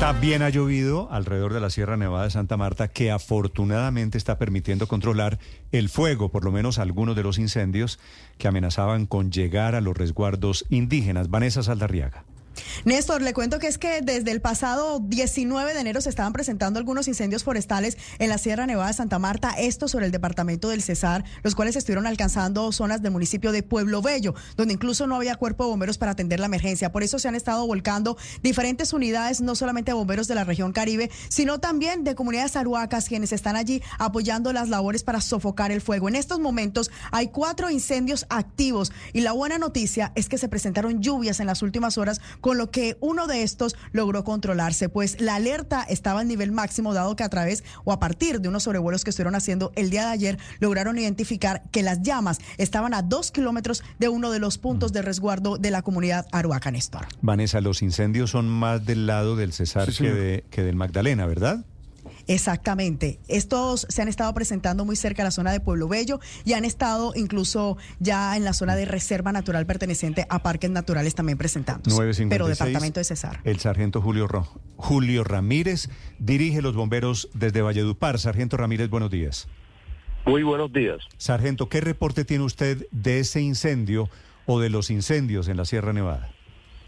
También ha llovido alrededor de la Sierra Nevada de Santa Marta, que afortunadamente está permitiendo controlar el fuego, por lo menos algunos de los incendios que amenazaban con llegar a los resguardos indígenas. Vanessa Saldarriaga. Néstor, le cuento que es que desde el pasado 19 de enero se estaban presentando algunos incendios forestales en la Sierra Nevada de Santa Marta, esto sobre el departamento del Cesar, los cuales estuvieron alcanzando zonas del municipio de Pueblo Bello, donde incluso no había cuerpo de bomberos para atender la emergencia. Por eso se han estado volcando diferentes unidades, no solamente bomberos de la región Caribe, sino también de comunidades aruacas, quienes están allí apoyando las labores para sofocar el fuego. En estos momentos hay cuatro incendios activos y la buena noticia es que se presentaron lluvias en las últimas horas con lo que uno de estos logró controlarse, pues la alerta estaba al nivel máximo, dado que a través o a partir de unos sobrevuelos que estuvieron haciendo el día de ayer, lograron identificar que las llamas estaban a dos kilómetros de uno de los puntos de resguardo de la comunidad Aruaca, Néstor. Vanessa, los incendios son más del lado del Cesar que, de, que del Magdalena, ¿verdad? Exactamente. Estos se han estado presentando muy cerca de la zona de Pueblo Bello y han estado incluso ya en la zona de reserva natural perteneciente a parques naturales también presentándose. 956, pero departamento de Cesar. El sargento Julio, Ro- Julio Ramírez dirige los bomberos desde Valledupar. Sargento Ramírez, buenos días. Muy buenos días. Sargento, ¿qué reporte tiene usted de ese incendio o de los incendios en la Sierra Nevada?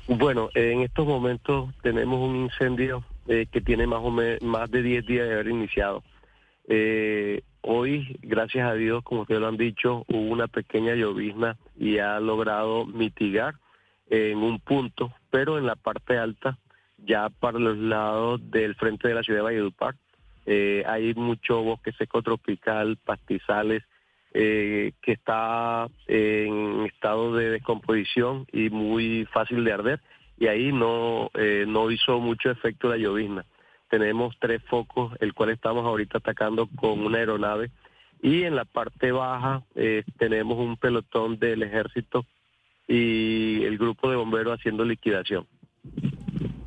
Bueno, en estos momentos tenemos un incendio eh, que tiene más o menos más de 10 días de haber iniciado. Eh, hoy, gracias a Dios, como ustedes lo han dicho, hubo una pequeña llovizna y ha logrado mitigar en un punto, pero en la parte alta, ya para los lados del frente de la ciudad de Valledupar, eh, hay mucho bosque seco tropical, pastizales, que está en estado de descomposición y muy fácil de arder y ahí no eh, no hizo mucho efecto la llovizna. Tenemos tres focos, el cual estamos ahorita atacando con una aeronave y en la parte baja eh, tenemos un pelotón del ejército y el grupo de bomberos haciendo liquidación.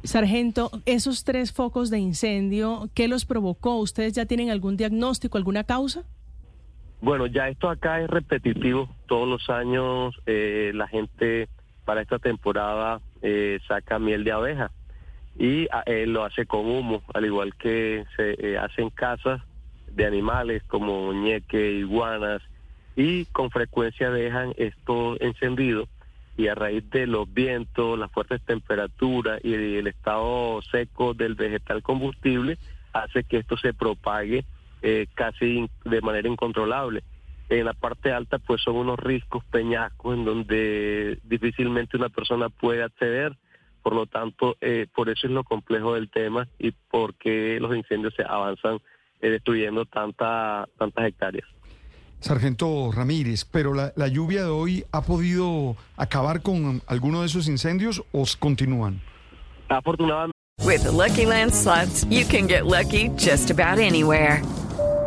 Sargento, esos tres focos de incendio, ¿qué los provocó? ¿Ustedes ya tienen algún diagnóstico, alguna causa? Bueno, ya esto acá es repetitivo. Todos los años eh, la gente para esta temporada eh, saca miel de abeja y ah, lo hace con humo, al igual que se eh, hacen casas de animales como ñeque, iguanas y con frecuencia dejan esto encendido y a raíz de los vientos, las fuertes temperaturas y el estado seco del vegetal combustible hace que esto se propague eh, casi de manera incontrolable. En la parte alta pues son unos riscos peñascos en donde difícilmente una persona puede acceder, por lo tanto eh, por eso es lo complejo del tema y por qué los incendios se avanzan eh, destruyendo tanta, tantas hectáreas. Sargento Ramírez, pero la, la lluvia de hoy ha podido acabar con alguno de esos incendios o continúan? Afortunadamente With the Lucky Land slots, you can get lucky just about anywhere.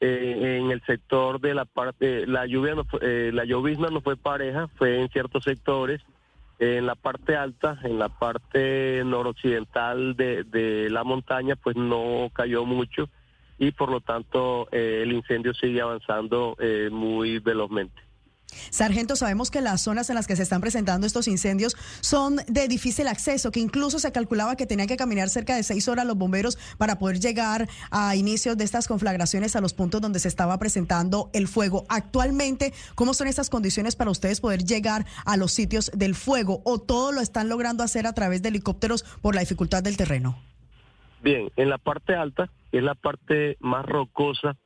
eh, en el sector de la parte, la lluvia, no fue- eh, la llovizna no fue pareja, fue en ciertos sectores, en la parte alta, en la parte noroccidental de, la montaña, pues no cayó mucho y por lo tanto eh, el incendio sigue avanzando muy velozmente. Sargento, sabemos que las zonas en las que se están presentando estos incendios son de difícil acceso, que incluso se calculaba que tenían que caminar cerca de seis horas los bomberos para poder llegar a inicios de estas conflagraciones a los puntos donde se estaba presentando el fuego. Actualmente, ¿cómo son estas condiciones para ustedes poder llegar a los sitios del fuego o todo lo están logrando hacer a través de helicópteros por la dificultad del terreno? Bien, en la parte alta, que es la parte más rocosa,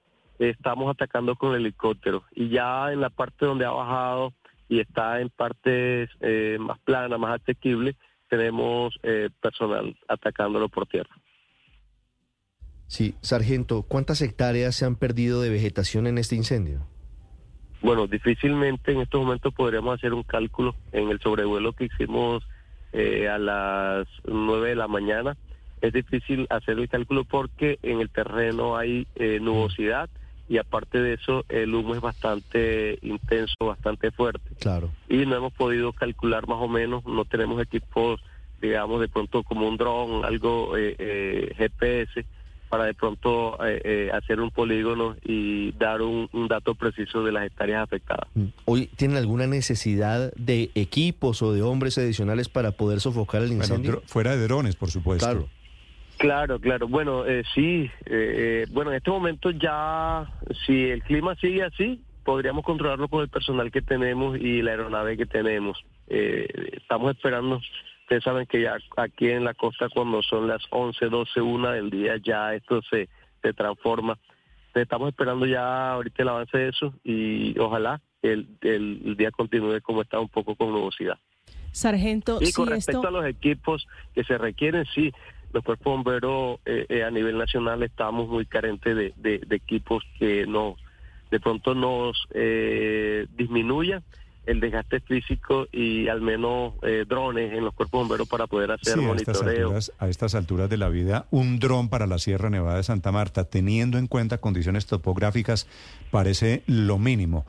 estamos atacando con helicópteros. Y ya en la parte donde ha bajado y está en partes eh, más planas, más asequibles, tenemos eh, personal atacándolo por tierra. Sí, sargento, ¿cuántas hectáreas se han perdido de vegetación en este incendio? Bueno, difícilmente en estos momentos podríamos hacer un cálculo en el sobrevuelo que hicimos eh, a las 9 de la mañana. Es difícil hacer el cálculo porque en el terreno hay nubosidad y aparte de eso el humo es bastante intenso, bastante fuerte. Claro. Y no hemos podido calcular más o menos, no tenemos equipos, digamos, de pronto como un dron, algo eh, eh, GPS para de pronto eh, hacer un polígono y dar un, dato preciso de las hectáreas afectadas. Mm. ¿Hoy tienen alguna necesidad de equipos o de hombres adicionales para poder sofocar el incendio? fuera de drones, por supuesto. Claro. Claro, claro. Bueno, eh, sí. Eh, bueno, en este momento ya, si el clima sigue así, podríamos controlarlo con el personal que tenemos y la aeronave que tenemos. Eh, estamos esperando. Ustedes saben que ya aquí en la costa, cuando son las 11, 12, 1 del día, ya esto se, se transforma. Estamos esperando ya ahorita el avance de eso y ojalá el, el, día continúe como está un poco con nubosidad. Sargento, y con respecto a los equipos que se requieren, sí, los cuerpos bomberos eh, eh, a nivel nacional estamos muy carentes de, equipos que no de pronto nos eh, disminuyan el desgaste físico y al menos drones en los cuerpos bomberos para poder hacer monitoreo. A estas, a estas alturas de la vida, un dron para la Sierra Nevada de Santa Marta, teniendo en cuenta condiciones topográficas, parece lo mínimo.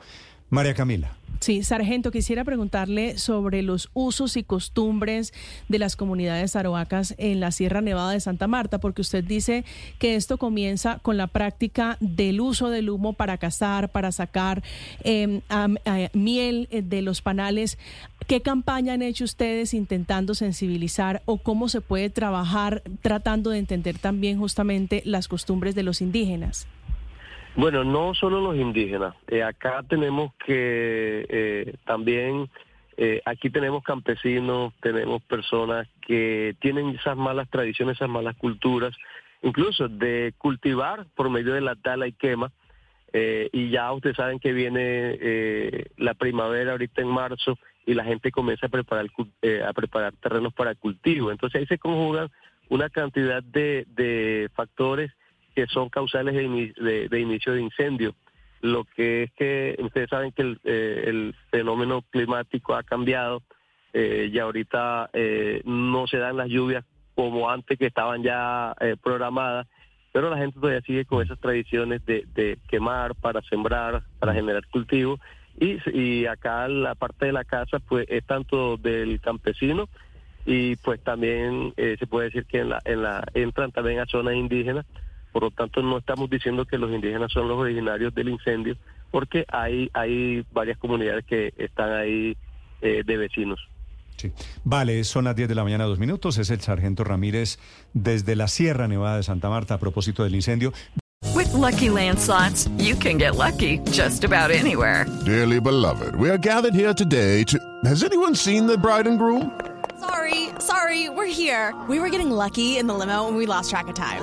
María Camila. Sí, sargento, quisiera preguntarle sobre los usos y costumbres de las comunidades aroacas en la Sierra Nevada de Santa Marta, porque usted dice que esto comienza con la práctica del uso del humo para cazar, para sacar em, miel eh, de los panales. ¿Qué campaña han hecho ustedes intentando sensibilizar o cómo se puede trabajar tratando de entender también justamente las costumbres de los indígenas? Bueno, no solo los indígenas. Eh, acá tenemos que eh, también, eh, aquí tenemos campesinos, tenemos personas que tienen esas malas tradiciones, esas malas culturas, incluso de cultivar por medio de la tala y quema. y ya ustedes saben que viene la primavera ahorita en marzo y la gente comienza a preparar, a preparar terrenos para cultivo. Entonces ahí se conjugan una cantidad de, de factores que son causales de, inicio de incendio. Lo que es que ustedes saben que el, eh, fenómeno climático ha cambiado eh, y ahorita eh, no se dan las lluvias como antes que estaban ya programadas, pero la gente todavía sigue con esas tradiciones de, quemar para sembrar, para generar cultivo. Y, y acá la parte de la casa pues es tanto del campesino y pues también se puede decir que en la, en la entran también a zonas indígenas por lo tanto, no estamos diciendo que los indígenas son los originarios del incendio, porque hay, hay varias comunidades que están ahí eh, de vecinos. Sí. Vale, son las 10 de la mañana, dos minutos. Es el sargento Ramírez desde la Sierra Nevada de Santa Marta a propósito del incendio. With lucky landslots, you can get lucky just about anywhere. Dearly beloved, we are gathered here today to. Has anyone seen the bride and groom? Sorry, sorry, we're here. We were getting lucky in the limo and we lost track of time.